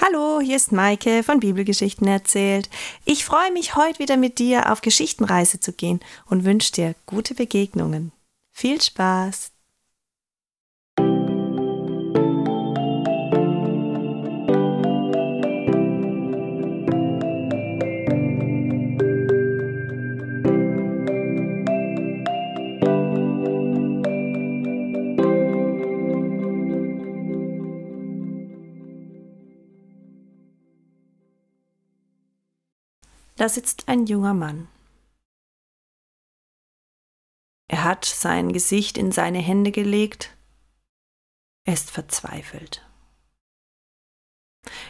Hallo, hier ist Maike von Bibelgeschichten erzählt. Ich freue mich, heute wieder mit dir auf Geschichtenreise zu gehen und wünsche dir gute Begegnungen. Viel Spaß! Da sitzt ein junger Mann. Er hat sein Gesicht in seine Hände gelegt. Er ist verzweifelt.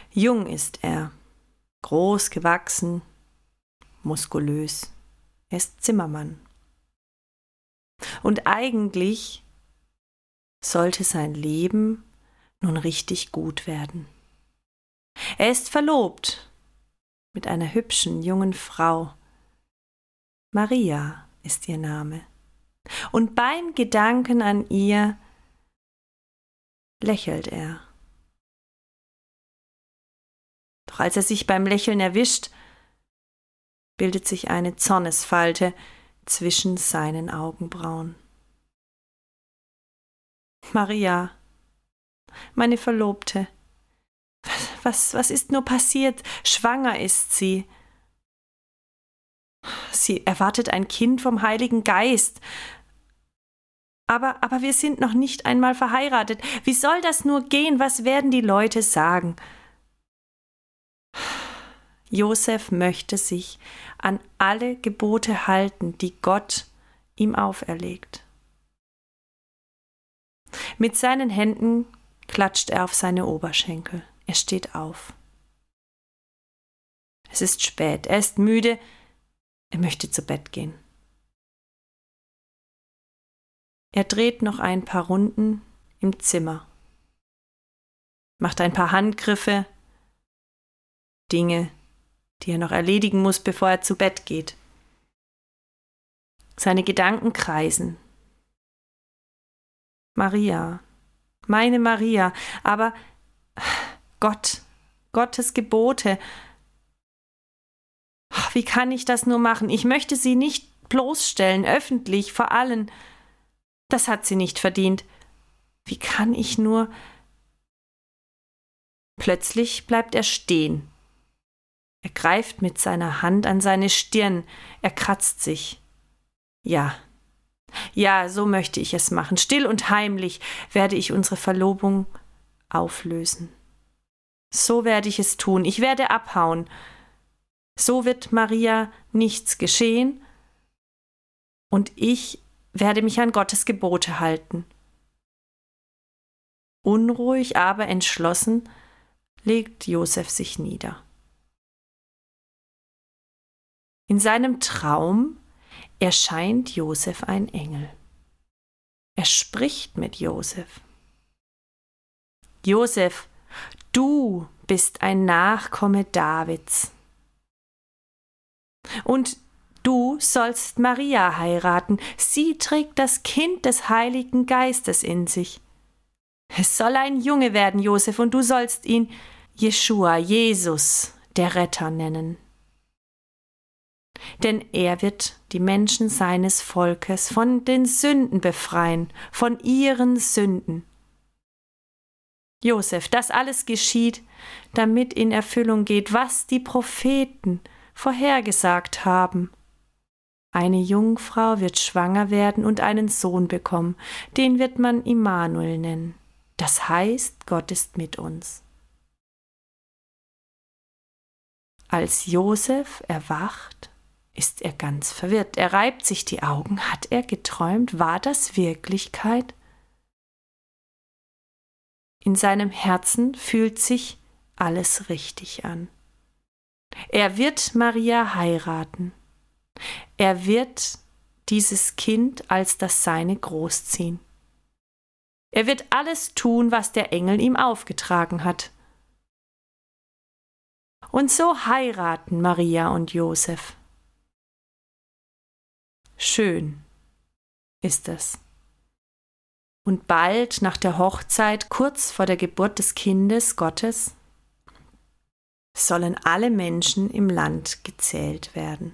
Jung ist er, groß gewachsen, muskulös. Er ist Zimmermann. Und eigentlich sollte sein Leben nun richtig gut werden. Er ist verlobt mit einer hübschen jungen Frau. Maria ist ihr Name. Und beim Gedanken an ihr lächelt er. Doch als er sich beim Lächeln erwischt, bildet sich eine Zornesfalte zwischen seinen Augenbrauen. Maria, meine Verlobte, was, was ist nur passiert? Schwanger ist sie. Sie erwartet ein Kind vom Heiligen Geist. Aber, aber wir sind noch nicht einmal verheiratet. Wie soll das nur gehen? Was werden die Leute sagen? Josef möchte sich an alle Gebote halten, die Gott ihm auferlegt. Mit seinen Händen klatscht er auf seine Oberschenkel. Er steht auf. Es ist spät, er ist müde, er möchte zu Bett gehen. Er dreht noch ein paar Runden im Zimmer, macht ein paar Handgriffe, Dinge, die er noch erledigen muss, bevor er zu Bett geht. Seine Gedanken kreisen. Maria, meine Maria, aber Gott, Gottes Gebote. Wie kann ich das nur machen? Ich möchte sie nicht bloßstellen, öffentlich, vor allen. Das hat sie nicht verdient. Wie kann ich nur. Plötzlich bleibt er stehen. Er greift mit seiner Hand an seine Stirn, er kratzt sich. Ja, ja, so möchte ich es machen. Still und heimlich werde ich unsere Verlobung auflösen. So werde ich es tun, ich werde abhauen. So wird Maria nichts geschehen, und ich werde mich an Gottes Gebote halten. Unruhig, aber entschlossen legt Josef sich nieder. In seinem Traum erscheint Josef ein Engel. Er spricht mit Josef. Josef, Du bist ein Nachkomme Davids. Und du sollst Maria heiraten. Sie trägt das Kind des Heiligen Geistes in sich. Es soll ein Junge werden, Josef, und du sollst ihn Jeschua, Jesus, der Retter nennen. Denn er wird die Menschen seines Volkes von den Sünden befreien, von ihren Sünden. Josef, das alles geschieht, damit in Erfüllung geht, was die Propheten vorhergesagt haben. Eine Jungfrau wird schwanger werden und einen Sohn bekommen, den wird man Immanuel nennen. Das heißt, Gott ist mit uns. Als Josef erwacht, ist er ganz verwirrt. Er reibt sich die Augen. Hat er geträumt? War das Wirklichkeit? In seinem Herzen fühlt sich alles richtig an. Er wird Maria heiraten. Er wird dieses Kind als das seine großziehen. Er wird alles tun, was der Engel ihm aufgetragen hat. Und so heiraten Maria und Josef. Schön ist es. Und bald nach der Hochzeit, kurz vor der Geburt des Kindes Gottes, sollen alle Menschen im Land gezählt werden.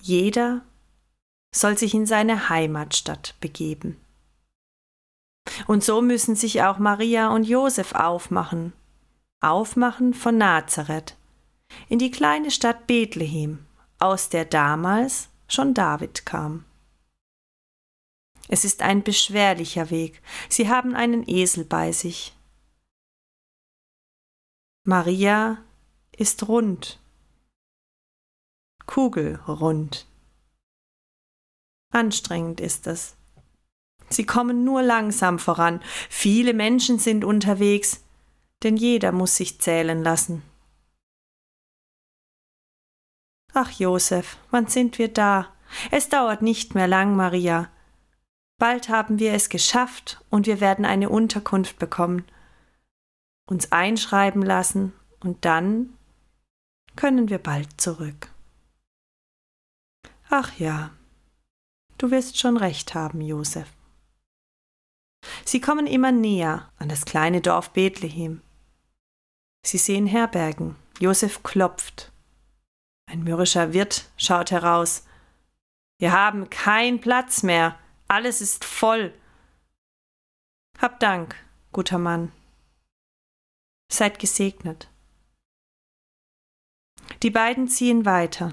Jeder soll sich in seine Heimatstadt begeben. Und so müssen sich auch Maria und Josef aufmachen, aufmachen von Nazareth, in die kleine Stadt Bethlehem, aus der damals schon David kam. Es ist ein beschwerlicher Weg. Sie haben einen Esel bei sich. Maria ist rund, kugelrund. Anstrengend ist es. Sie kommen nur langsam voran. Viele Menschen sind unterwegs, denn jeder muss sich zählen lassen. Ach, Josef, wann sind wir da? Es dauert nicht mehr lang, Maria. Bald haben wir es geschafft und wir werden eine Unterkunft bekommen, uns einschreiben lassen und dann können wir bald zurück. Ach ja, du wirst schon recht haben, Josef. Sie kommen immer näher an das kleine Dorf Bethlehem. Sie sehen Herbergen. Josef klopft. Ein mürrischer Wirt schaut heraus. Wir haben keinen Platz mehr. Alles ist voll. Hab Dank, guter Mann. Seid gesegnet. Die beiden ziehen weiter.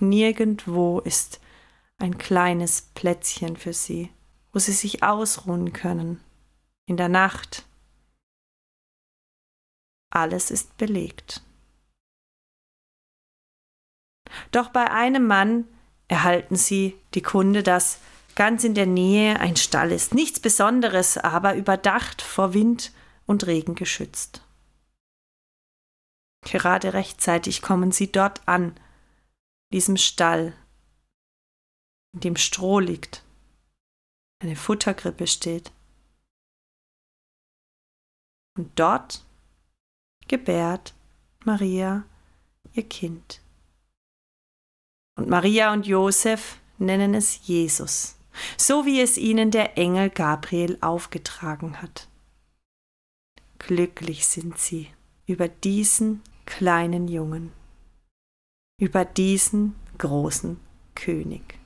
Nirgendwo ist ein kleines Plätzchen für sie wo sie sich ausruhen können. In der Nacht. Alles ist belegt. Doch bei einem Mann erhalten sie die Kunde, dass ganz in der Nähe ein Stall ist. Nichts Besonderes, aber überdacht vor Wind und Regen geschützt. Gerade rechtzeitig kommen sie dort an, diesem Stall, in dem Stroh liegt eine Futterkrippe steht. Und dort gebärt Maria ihr Kind. Und Maria und Josef nennen es Jesus, so wie es ihnen der Engel Gabriel aufgetragen hat. Glücklich sind sie über diesen kleinen Jungen, über diesen großen König.